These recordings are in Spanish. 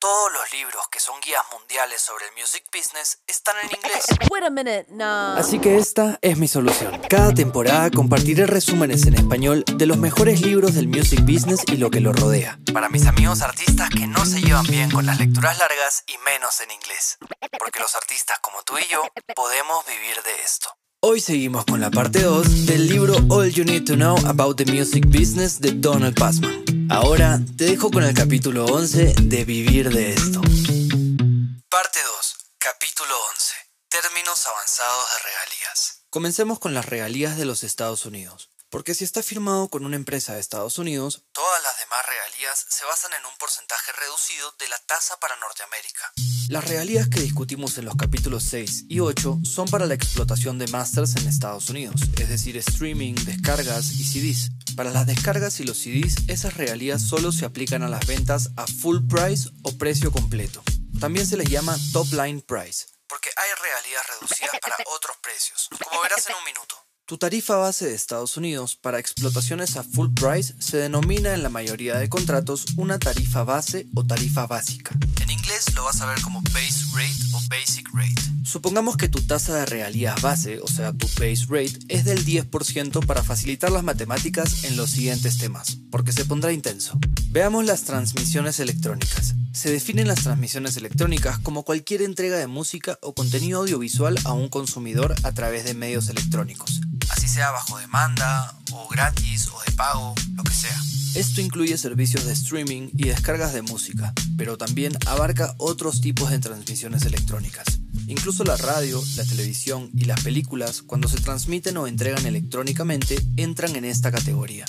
Todos los libros que son guías mundiales sobre el music business están en inglés. Wait a minute, no. Así que esta es mi solución. Cada temporada compartiré resúmenes en español de los mejores libros del music business y lo que lo rodea. Para mis amigos artistas que no se llevan bien con las lecturas largas y menos en inglés. Porque los artistas como tú y yo podemos vivir de esto. Hoy seguimos con la parte 2 del libro All You Need to Know About the Music Business de Donald Passman. Ahora te dejo con el capítulo 11 de Vivir de esto. Parte 2, capítulo 11. Términos avanzados de regalías. Comencemos con las regalías de los Estados Unidos. Porque si está firmado con una empresa de Estados Unidos, todas las demás regalías se basan en un porcentaje reducido de la tasa para Norteamérica. Las regalías que discutimos en los capítulos 6 y 8 son para la explotación de masters en Estados Unidos, es decir, streaming, descargas y CDs. Para las descargas y los CDs, esas regalías solo se aplican a las ventas a full price o precio completo. También se les llama top line price, porque hay regalías reducidas para otros precios, como verás en un minuto. Tu tarifa base de Estados Unidos para explotaciones a full price se denomina en la mayoría de contratos una tarifa base o tarifa básica. En inglés lo vas a ver como base rate o basic rate. Supongamos que tu tasa de regalías base, o sea, tu base rate, es del 10% para facilitar las matemáticas en los siguientes temas, porque se pondrá intenso. Veamos las transmisiones electrónicas. Se definen las transmisiones electrónicas como cualquier entrega de música o contenido audiovisual a un consumidor a través de medios electrónicos sea bajo demanda o gratis o de pago, lo que sea. Esto incluye servicios de streaming y descargas de música, pero también abarca otros tipos de transmisiones electrónicas. Incluso la radio, la televisión y las películas, cuando se transmiten o entregan electrónicamente, entran en esta categoría.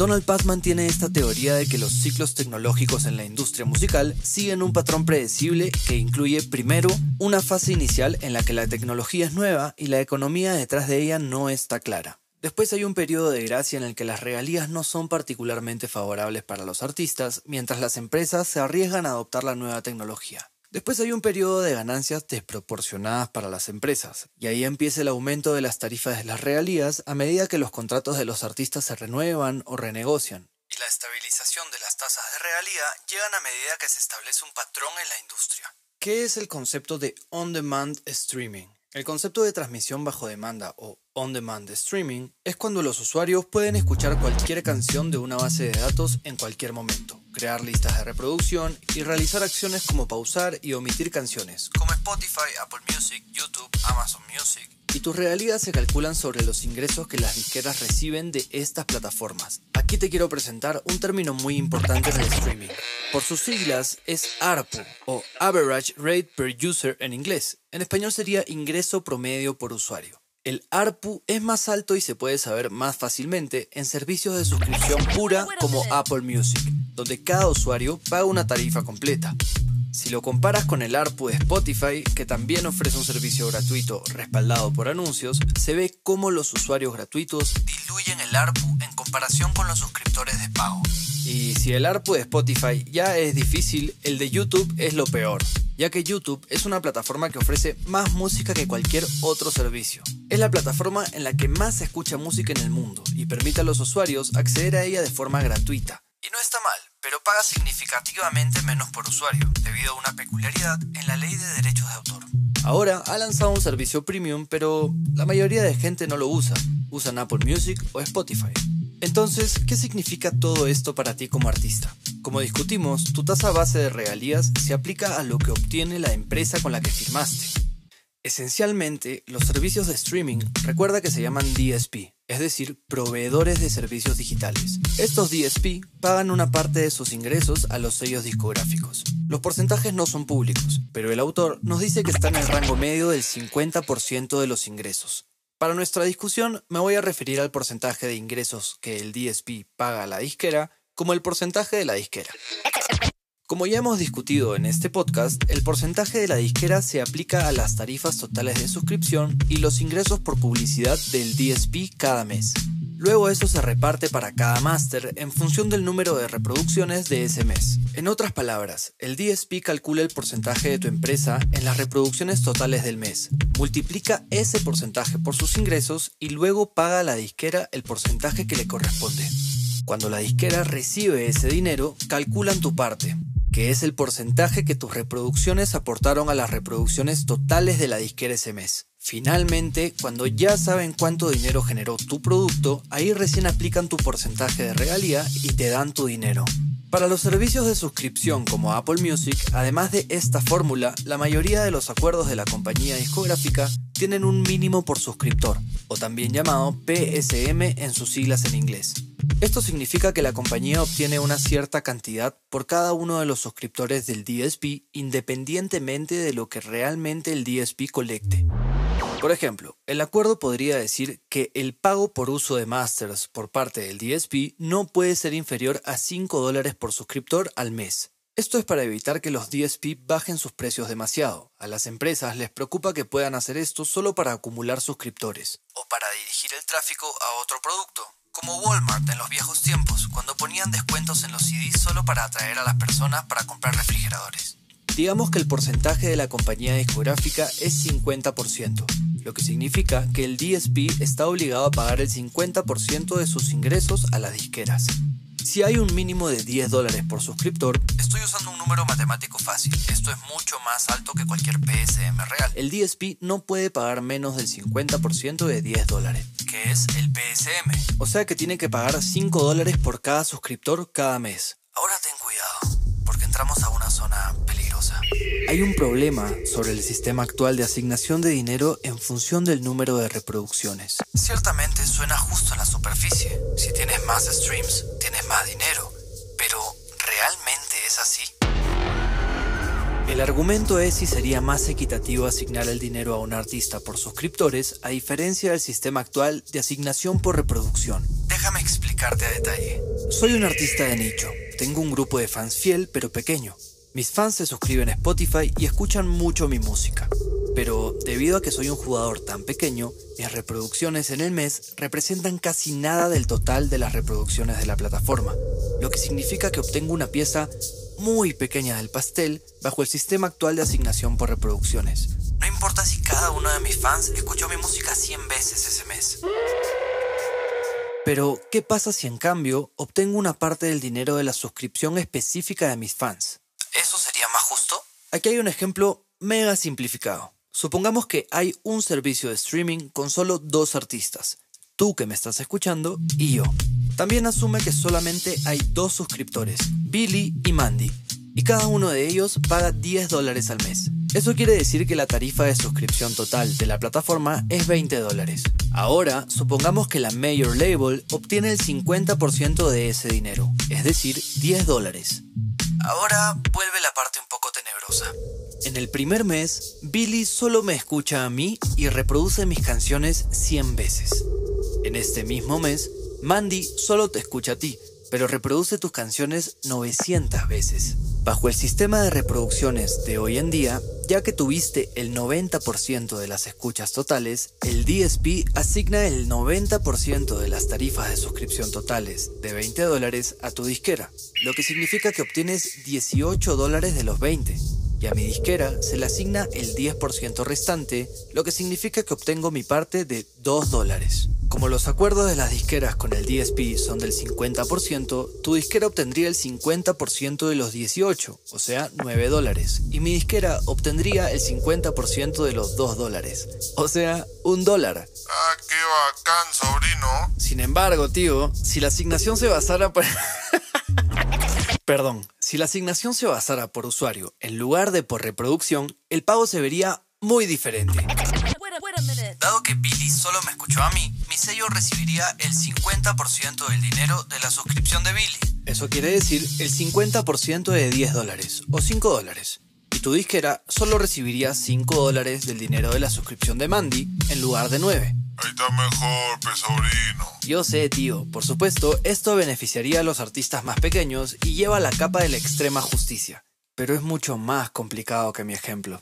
Donald Passman tiene esta teoría de que los ciclos tecnológicos en la industria musical siguen un patrón predecible que incluye primero una fase inicial en la que la tecnología es nueva y la economía detrás de ella no está clara. Después hay un periodo de gracia en el que las regalías no son particularmente favorables para los artistas, mientras las empresas se arriesgan a adoptar la nueva tecnología. Después hay un periodo de ganancias desproporcionadas para las empresas, y ahí empieza el aumento de las tarifas de las regalías a medida que los contratos de los artistas se renuevan o renegocian. Y la estabilización de las tasas de regalía llegan a medida que se establece un patrón en la industria. ¿Qué es el concepto de on-demand streaming? El concepto de transmisión bajo demanda o on-demand streaming es cuando los usuarios pueden escuchar cualquier canción de una base de datos en cualquier momento, crear listas de reproducción y realizar acciones como pausar y omitir canciones, como Spotify, Apple Music, YouTube, Amazon Music. Y tus regalías se calculan sobre los ingresos que las disqueras reciben de estas plataformas. Aquí te quiero presentar un término muy importante en el streaming. Por sus siglas es ARPU o Average Rate Per User en inglés. En español sería ingreso promedio por usuario. El ARPU es más alto y se puede saber más fácilmente en servicios de suscripción pura como Apple Music, donde cada usuario paga una tarifa completa. Si lo comparas con el ARPU de Spotify, que también ofrece un servicio gratuito respaldado por anuncios, se ve cómo los usuarios gratuitos diluyen el ARPU en comparación con los suscriptores de pago. Y si el ARPU de Spotify ya es difícil, el de YouTube es lo peor, ya que YouTube es una plataforma que ofrece más música que cualquier otro servicio. Es la plataforma en la que más se escucha música en el mundo y permite a los usuarios acceder a ella de forma gratuita. Y no está mal, pero paga significativamente menos por usuario, debido a una peculiaridad en la ley de derechos de autor. Ahora ha lanzado un servicio premium, pero la mayoría de gente no lo usa. Usan Apple Music o Spotify. Entonces, ¿qué significa todo esto para ti como artista? Como discutimos, tu tasa base de regalías se aplica a lo que obtiene la empresa con la que firmaste. Esencialmente, los servicios de streaming recuerda que se llaman DSP, es decir, proveedores de servicios digitales. Estos DSP pagan una parte de sus ingresos a los sellos discográficos. Los porcentajes no son públicos, pero el autor nos dice que está en el rango medio del 50% de los ingresos. Para nuestra discusión me voy a referir al porcentaje de ingresos que el DSP paga a la disquera como el porcentaje de la disquera. Como ya hemos discutido en este podcast, el porcentaje de la disquera se aplica a las tarifas totales de suscripción y los ingresos por publicidad del DSP cada mes. Luego eso se reparte para cada máster en función del número de reproducciones de ese mes. En otras palabras, el DSP calcula el porcentaje de tu empresa en las reproducciones totales del mes, multiplica ese porcentaje por sus ingresos y luego paga a la disquera el porcentaje que le corresponde. Cuando la disquera recibe ese dinero, calculan tu parte, que es el porcentaje que tus reproducciones aportaron a las reproducciones totales de la disquera ese mes. Finalmente, cuando ya saben cuánto dinero generó tu producto, ahí recién aplican tu porcentaje de regalía y te dan tu dinero. Para los servicios de suscripción como Apple Music, además de esta fórmula, la mayoría de los acuerdos de la compañía discográfica tienen un mínimo por suscriptor, o también llamado PSM en sus siglas en inglés. Esto significa que la compañía obtiene una cierta cantidad por cada uno de los suscriptores del DSP independientemente de lo que realmente el DSP colecte. Por ejemplo, el acuerdo podría decir que el pago por uso de masters por parte del DSP no puede ser inferior a 5 dólares por suscriptor al mes. Esto es para evitar que los DSP bajen sus precios demasiado. A las empresas les preocupa que puedan hacer esto solo para acumular suscriptores o para dirigir el tráfico a otro producto, como Walmart en los viejos tiempos, cuando ponían descuentos en los CDs solo para atraer a las personas para comprar refrigeradores. Digamos que el porcentaje de la compañía discográfica es 50%, lo que significa que el DSP está obligado a pagar el 50% de sus ingresos a las disqueras. Si hay un mínimo de 10 dólares por suscriptor, estoy usando un número matemático fácil, esto es mucho más alto que cualquier PSM real. El DSP no puede pagar menos del 50% de 10 dólares, que es el PSM, o sea que tiene que pagar 5 dólares por cada suscriptor cada mes. Ahora ten cuidado, porque entramos a una zona peligrosa. Hay un problema sobre el sistema actual de asignación de dinero en función del número de reproducciones. Ciertamente suena justo en la superficie. Si tienes más streams, El argumento es si sería más equitativo asignar el dinero a un artista por suscriptores a diferencia del sistema actual de asignación por reproducción. Déjame explicarte a detalle. Soy un artista de nicho. Tengo un grupo de fans fiel pero pequeño. Mis fans se suscriben a Spotify y escuchan mucho mi música. Pero debido a que soy un jugador tan pequeño, mis reproducciones en el mes representan casi nada del total de las reproducciones de la plataforma, lo que significa que obtengo una pieza muy pequeña del pastel bajo el sistema actual de asignación por reproducciones. No importa si cada uno de mis fans escuchó mi música 100 veces ese mes. Pero, ¿qué pasa si en cambio obtengo una parte del dinero de la suscripción específica de mis fans? ¿Eso sería más justo? Aquí hay un ejemplo mega simplificado. Supongamos que hay un servicio de streaming con solo dos artistas, tú que me estás escuchando y yo. También asume que solamente hay dos suscriptores, Billy y Mandy, y cada uno de ellos paga 10 dólares al mes. Eso quiere decir que la tarifa de suscripción total de la plataforma es 20 dólares. Ahora, supongamos que la Major Label obtiene el 50% de ese dinero, es decir, 10 dólares. Ahora vuelve la parte un poco tenebrosa. En el primer mes, Billy solo me escucha a mí y reproduce mis canciones 100 veces. En este mismo mes, Mandy solo te escucha a ti, pero reproduce tus canciones 900 veces. Bajo el sistema de reproducciones de hoy en día, ya que tuviste el 90% de las escuchas totales, el DSP asigna el 90% de las tarifas de suscripción totales de 20 dólares a tu disquera, lo que significa que obtienes 18 dólares de los 20 y a mi disquera se le asigna el 10% restante, lo que significa que obtengo mi parte de 2 dólares. Como los acuerdos de las disqueras con el DSP son del 50%, tu disquera obtendría el 50% de los 18, o sea, 9 dólares, y mi disquera obtendría el 50% de los 2 dólares, o sea, 1 dólar. Ah, qué bacán, sobrino. Sin embargo, tío, si la asignación se basara por... Perdón, si la asignación se basara por usuario en lugar de por reproducción, el pago se vería muy diferente. Dado que Billy solo me escuchó a mí, mi sello recibiría el 50% del dinero de la suscripción de Billy. Eso quiere decir el 50% de 10 dólares o 5 dólares. Y tu disquera solo recibiría 5 dólares del dinero de la suscripción de Mandy en lugar de 9. Ahí está mejor, pe sobrino. Yo sé, tío. Por supuesto, esto beneficiaría a los artistas más pequeños y lleva la capa de la extrema justicia. Pero es mucho más complicado que mi ejemplo.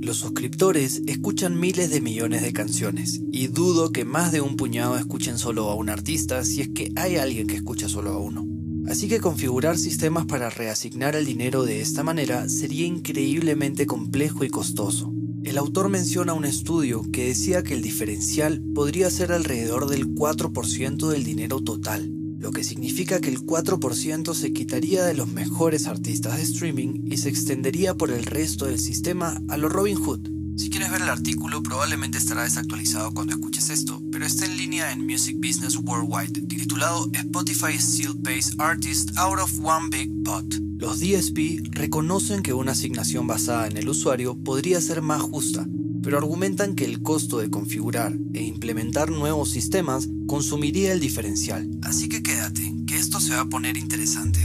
Los suscriptores escuchan miles de millones de canciones y dudo que más de un puñado escuchen solo a un artista si es que hay alguien que escucha solo a uno. Así que configurar sistemas para reasignar el dinero de esta manera sería increíblemente complejo y costoso. El autor menciona un estudio que decía que el diferencial podría ser alrededor del 4% del dinero total, lo que significa que el 4% se quitaría de los mejores artistas de streaming y se extendería por el resto del sistema a lo Robin Hood. Si quieres ver el artículo, probablemente estará desactualizado cuando escuches esto, pero está en línea en Music Business Worldwide, titulado Spotify Still Pays Artists Out of One Big Pot. Los DSP reconocen que una asignación basada en el usuario podría ser más justa, pero argumentan que el costo de configurar e implementar nuevos sistemas consumiría el diferencial. Así que quédate, que esto se va a poner interesante.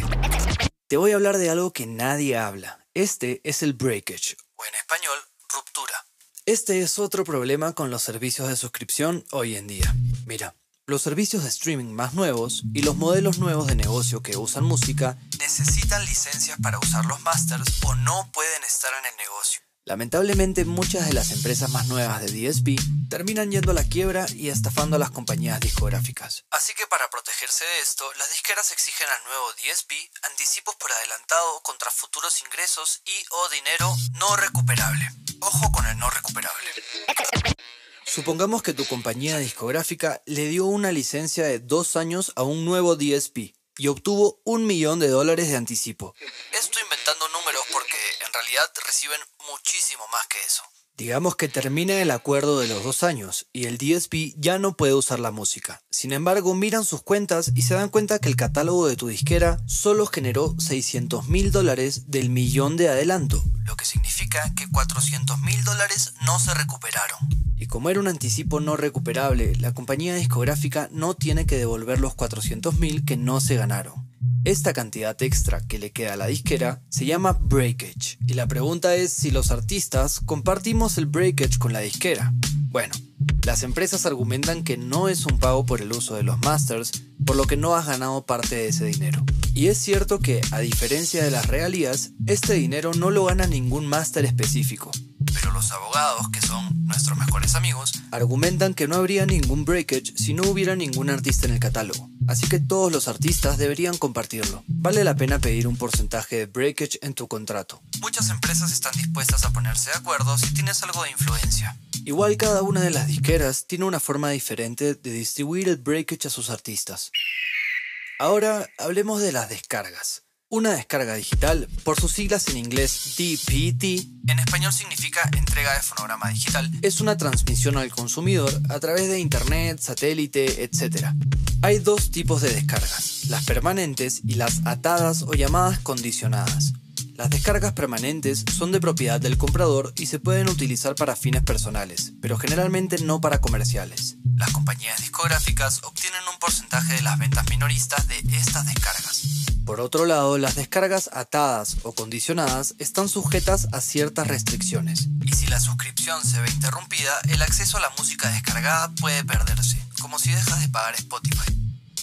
Te voy a hablar de algo que nadie habla. Este es el breakage, o en español, ruptura. Este es otro problema con los servicios de suscripción hoy en día. Mira, los servicios de streaming más nuevos y los modelos nuevos de negocio que usan música necesitan licencias para usar los masters o no pueden estar en el negocio. Lamentablemente muchas de las empresas más nuevas de DSP terminan yendo a la quiebra y estafando a las compañías discográficas. Así que para protegerse de esto, las disqueras exigen al nuevo DSP anticipos por adelantado contra futuros ingresos y o dinero no recuperable. Ojo con el no recuperable. Supongamos que tu compañía discográfica le dio una licencia de dos años a un nuevo DSP y obtuvo un millón de dólares de anticipo. Estoy inventando números porque en realidad reciben muchísimo más que eso. Digamos que termina el acuerdo de los dos años y el DSP ya no puede usar la música. Sin embargo, miran sus cuentas y se dan cuenta que el catálogo de tu disquera solo generó 600 mil dólares del millón de adelanto, lo que significa que 400 mil dólares no se recuperaron. Y como era un anticipo no recuperable, la compañía discográfica no tiene que devolver los 400 mil que no se ganaron. Esta cantidad extra que le queda a la disquera se llama breakage, y la pregunta es si los artistas compartimos el breakage con la disquera. Bueno, las empresas argumentan que no es un pago por el uso de los masters, por lo que no has ganado parte de ese dinero. Y es cierto que, a diferencia de las regalías, este dinero no lo gana ningún máster específico. Pero los abogados, que son nuestros mejores amigos, argumentan que no habría ningún breakage si no hubiera ningún artista en el catálogo así que todos los artistas deberían compartirlo. Vale la pena pedir un porcentaje de breakage en tu contrato. Muchas empresas están dispuestas a ponerse de acuerdo si tienes algo de influencia. Igual cada una de las disqueras tiene una forma diferente de distribuir el breakage a sus artistas. Ahora hablemos de las descargas. Una descarga digital, por sus siglas en inglés DPT, en español significa entrega de fonograma digital, es una transmisión al consumidor a través de internet, satélite, etc. Hay dos tipos de descargas, las permanentes y las atadas o llamadas condicionadas. Las descargas permanentes son de propiedad del comprador y se pueden utilizar para fines personales, pero generalmente no para comerciales. Las compañías discográficas obtienen un porcentaje de las ventas minoristas de estas descargas. Por otro lado, las descargas atadas o condicionadas están sujetas a ciertas restricciones, y si la suscripción se ve interrumpida, el acceso a la música descargada puede perderse, como si dejas de pagar Spotify.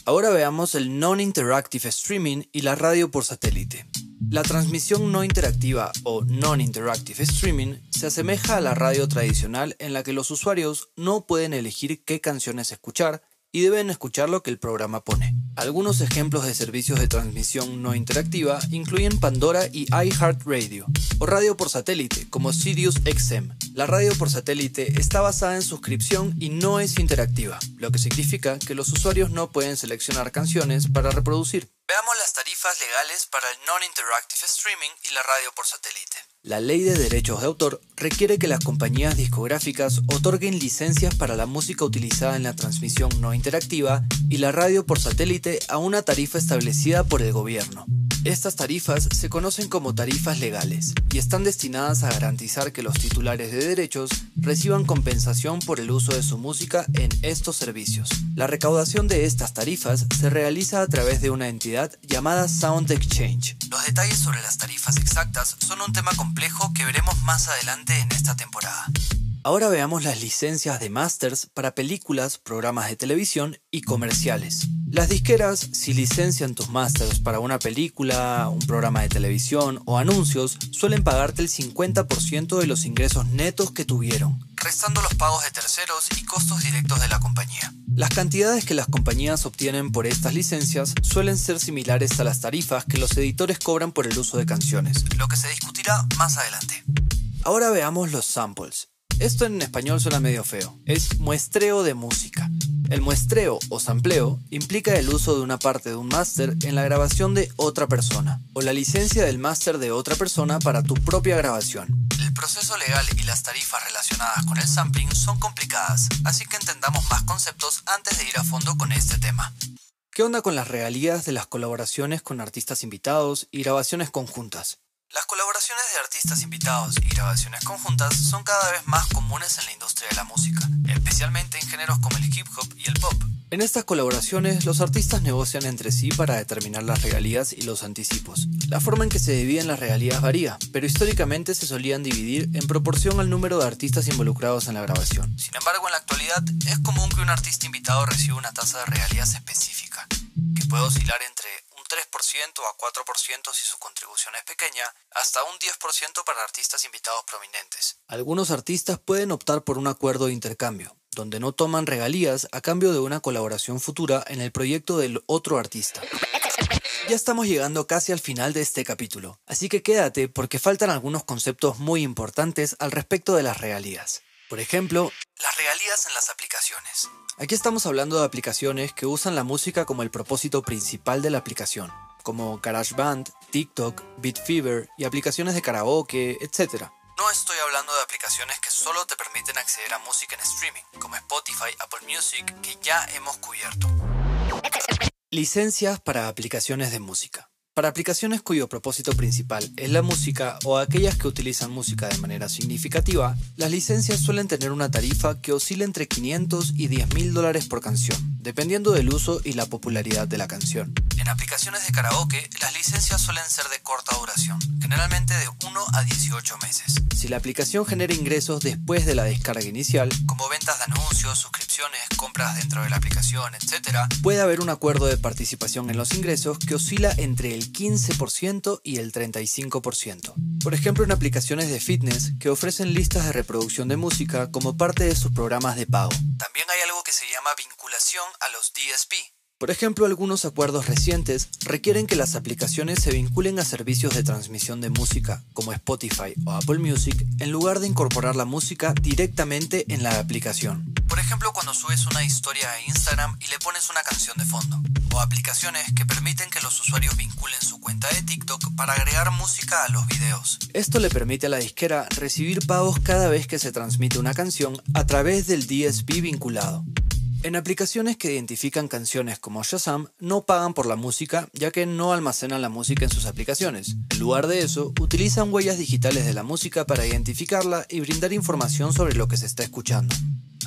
Ahora veamos el Non-Interactive Streaming y la radio por satélite. La transmisión no interactiva o non-interactive streaming se asemeja a la radio tradicional en la que los usuarios no pueden elegir qué canciones escuchar y deben escuchar lo que el programa pone. Algunos ejemplos de servicios de transmisión no interactiva incluyen Pandora y iHeartRadio, o radio por satélite, como Sirius XM. La radio por satélite está basada en suscripción y no es interactiva, lo que significa que los usuarios no pueden seleccionar canciones para reproducir. Veamos las tarifas legales para el Non-Interactive Streaming y la radio por satélite. La ley de derechos de autor requiere que las compañías discográficas otorguen licencias para la música utilizada en la transmisión no interactiva y la radio por satélite a una tarifa establecida por el gobierno. Estas tarifas se conocen como tarifas legales y están destinadas a garantizar que los titulares de derechos reciban compensación por el uso de su música en estos servicios. La recaudación de estas tarifas se realiza a través de una entidad llamada Sound Exchange. Los detalles sobre las tarifas exactas son un tema complejo que veremos más adelante en esta temporada. Ahora veamos las licencias de masters para películas, programas de televisión y comerciales. Las disqueras, si licencian tus masters para una película, un programa de televisión o anuncios, suelen pagarte el 50% de los ingresos netos que tuvieron, restando los pagos de terceros y costos directos de la compañía. Las cantidades que las compañías obtienen por estas licencias suelen ser similares a las tarifas que los editores cobran por el uso de canciones, lo que se discutirá más adelante. Ahora veamos los samples. Esto en español suena medio feo. Es muestreo de música. El muestreo o sampleo implica el uso de una parte de un máster en la grabación de otra persona, o la licencia del máster de otra persona para tu propia grabación. El proceso legal y las tarifas relacionadas con el sampling son complicadas, así que entendamos más conceptos antes de ir a fondo con este tema. ¿Qué onda con las regalías de las colaboraciones con artistas invitados y grabaciones conjuntas? Las colaboraciones de artistas invitados y grabaciones conjuntas son cada vez más comunes en la industria de la música, especialmente en géneros como el hip hop y el pop. En estas colaboraciones, los artistas negocian entre sí para determinar las regalías y los anticipos. La forma en que se dividen las regalías varía, pero históricamente se solían dividir en proporción al número de artistas involucrados en la grabación. Sin embargo, en la actualidad es común que un artista invitado reciba una tasa de regalías específica, que puede oscilar entre 3% a 4% si su contribución es pequeña, hasta un 10% para artistas invitados prominentes. Algunos artistas pueden optar por un acuerdo de intercambio, donde no toman regalías a cambio de una colaboración futura en el proyecto del otro artista. Ya estamos llegando casi al final de este capítulo, así que quédate porque faltan algunos conceptos muy importantes al respecto de las regalías. Por ejemplo, las regalías en las aplicaciones. Aquí estamos hablando de aplicaciones que usan la música como el propósito principal de la aplicación, como GarageBand, TikTok, BeatFever y aplicaciones de karaoke, etc. No estoy hablando de aplicaciones que solo te permiten acceder a música en streaming, como Spotify, Apple Music, que ya hemos cubierto. Licencias para aplicaciones de música. Para aplicaciones cuyo propósito principal es la música o aquellas que utilizan música de manera significativa, las licencias suelen tener una tarifa que oscila entre 500 y 10 mil dólares por canción, dependiendo del uso y la popularidad de la canción. En aplicaciones de karaoke, las licencias suelen ser de corta duración, generalmente de 1 a 18 meses. Si la aplicación genera ingresos después de la descarga inicial, como ventas de anuncios, suscripciones, compras dentro de la aplicación, etc., puede haber un acuerdo de participación en los ingresos que oscila entre el 15% y el 35%. Por ejemplo, en aplicaciones de fitness que ofrecen listas de reproducción de música como parte de sus programas de pago. También hay algo que se llama vinculación a los DSP. Por ejemplo, algunos acuerdos recientes requieren que las aplicaciones se vinculen a servicios de transmisión de música como Spotify o Apple Music en lugar de incorporar la música directamente en la aplicación. Por ejemplo, cuando subes una historia a Instagram y le pones una canción de fondo. O aplicaciones que permiten que los usuarios vinculen su cuenta de TikTok para agregar música a los videos. Esto le permite a la disquera recibir pagos cada vez que se transmite una canción a través del DSP vinculado. En aplicaciones que identifican canciones como Shazam, no pagan por la música ya que no almacenan la música en sus aplicaciones. En lugar de eso, utilizan huellas digitales de la música para identificarla y brindar información sobre lo que se está escuchando.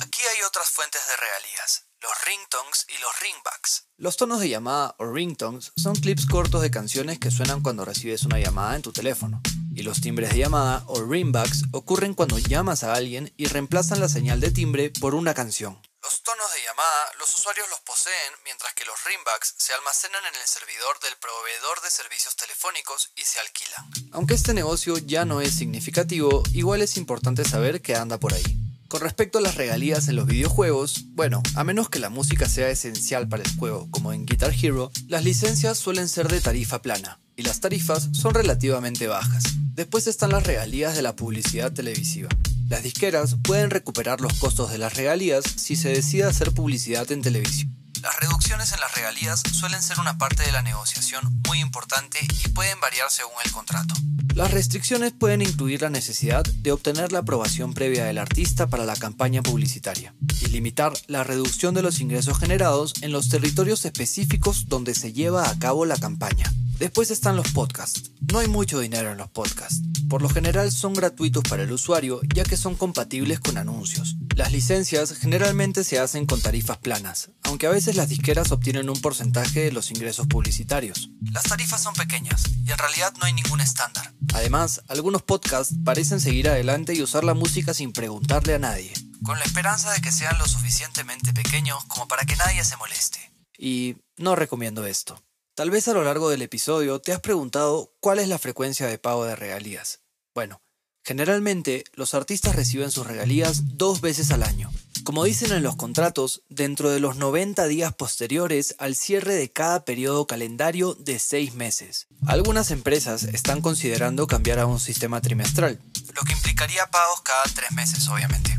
Aquí hay otras fuentes de regalías, los ringtones y los ringbacks. Los tonos de llamada o ringtones son clips cortos de canciones que suenan cuando recibes una llamada en tu teléfono. Y los timbres de llamada o ringbacks ocurren cuando llamas a alguien y reemplazan la señal de timbre por una canción. Los tonos de llamada los usuarios los poseen mientras que los ringbacks se almacenan en el servidor del proveedor de servicios telefónicos y se alquilan. Aunque este negocio ya no es significativo, igual es importante saber que anda por ahí. Con respecto a las regalías en los videojuegos, bueno, a menos que la música sea esencial para el juego, como en Guitar Hero, las licencias suelen ser de tarifa plana, y las tarifas son relativamente bajas. Después están las regalías de la publicidad televisiva. Las disqueras pueden recuperar los costos de las regalías si se decide hacer publicidad en televisión. Las reducciones en las regalías suelen ser una parte de la negociación muy importante y pueden variar según el contrato. Las restricciones pueden incluir la necesidad de obtener la aprobación previa del artista para la campaña publicitaria y limitar la reducción de los ingresos generados en los territorios específicos donde se lleva a cabo la campaña. Después están los podcasts. No hay mucho dinero en los podcasts. Por lo general son gratuitos para el usuario ya que son compatibles con anuncios. Las licencias generalmente se hacen con tarifas planas, aunque a veces las disqueras obtienen un porcentaje de los ingresos publicitarios. Las tarifas son pequeñas y en realidad no hay ningún estándar. Además, algunos podcasts parecen seguir adelante y usar la música sin preguntarle a nadie, con la esperanza de que sean lo suficientemente pequeños como para que nadie se moleste. Y no recomiendo esto. Tal vez a lo largo del episodio te has preguntado cuál es la frecuencia de pago de regalías. Bueno, generalmente los artistas reciben sus regalías dos veces al año. Como dicen en los contratos, dentro de los 90 días posteriores al cierre de cada periodo calendario de seis meses. Algunas empresas están considerando cambiar a un sistema trimestral, lo que implicaría pagos cada tres meses, obviamente.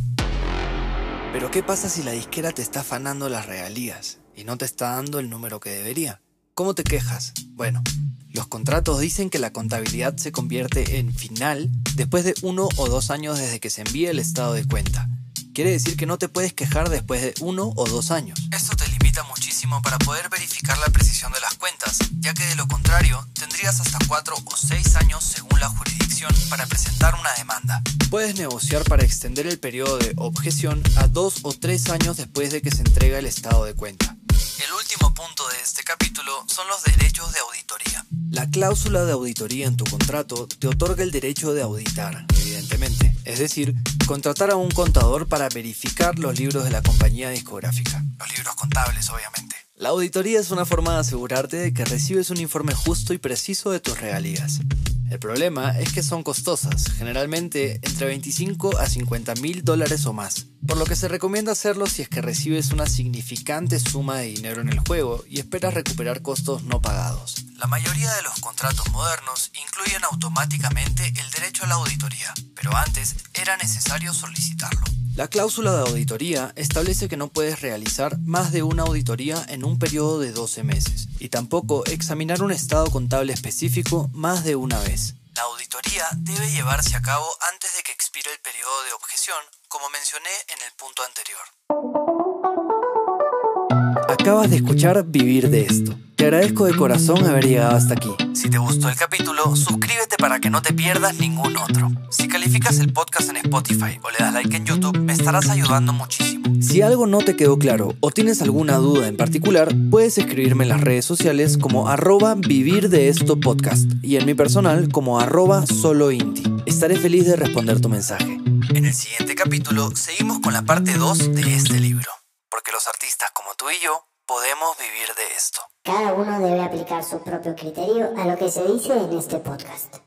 Pero ¿qué pasa si la disquera te está afanando las regalías y no te está dando el número que debería? ¿Cómo te quejas? Bueno, los contratos dicen que la contabilidad se convierte en final después de uno o dos años desde que se envíe el estado de cuenta. Quiere decir que no te puedes quejar después de uno o dos años. Esto te limita muchísimo para poder verificar la precisión de las cuentas, ya que de lo contrario tendrías hasta cuatro o seis años según la jurisdicción para presentar una demanda. Puedes negociar para extender el periodo de objeción a dos o tres años después de que se entrega el estado de cuenta. El último punto de este capítulo son los derechos de auditoría. La cláusula de auditoría en tu contrato te otorga el derecho de auditar, evidentemente. Es decir, contratar a un contador para verificar los libros de la compañía discográfica. Los libros contables, obviamente. La auditoría es una forma de asegurarte de que recibes un informe justo y preciso de tus regalías. El problema es que son costosas, generalmente entre 25 a 50 mil dólares o más, por lo que se recomienda hacerlo si es que recibes una significante suma de dinero en el juego y esperas recuperar costos no pagados. La mayoría de los contratos modernos incluyen automáticamente el derecho a la auditoría, pero antes era necesario solicitarlo. La cláusula de auditoría establece que no puedes realizar más de una auditoría en un periodo de 12 meses y tampoco examinar un estado contable específico más de una vez. La auditoría debe llevarse a cabo antes de que expire el periodo de objeción, como mencioné en el punto anterior. Acabas de escuchar Vivir de esto. Te agradezco de corazón haber llegado hasta aquí. Si te gustó el capítulo, suscríbete para que no te pierdas ningún otro. Si calificas el podcast en Spotify o le das like en YouTube, me estarás ayudando muchísimo. Si algo no te quedó claro o tienes alguna duda en particular, puedes escribirme en las redes sociales como arroba vivir de esto y en mi personal como arroba solo Estaré feliz de responder tu mensaje. En el siguiente capítulo seguimos con la parte 2 de este libro, porque los artistas como tú y yo podemos vivir de esto. Cada uno debe aplicar su propio criterio a lo que se dice en este podcast.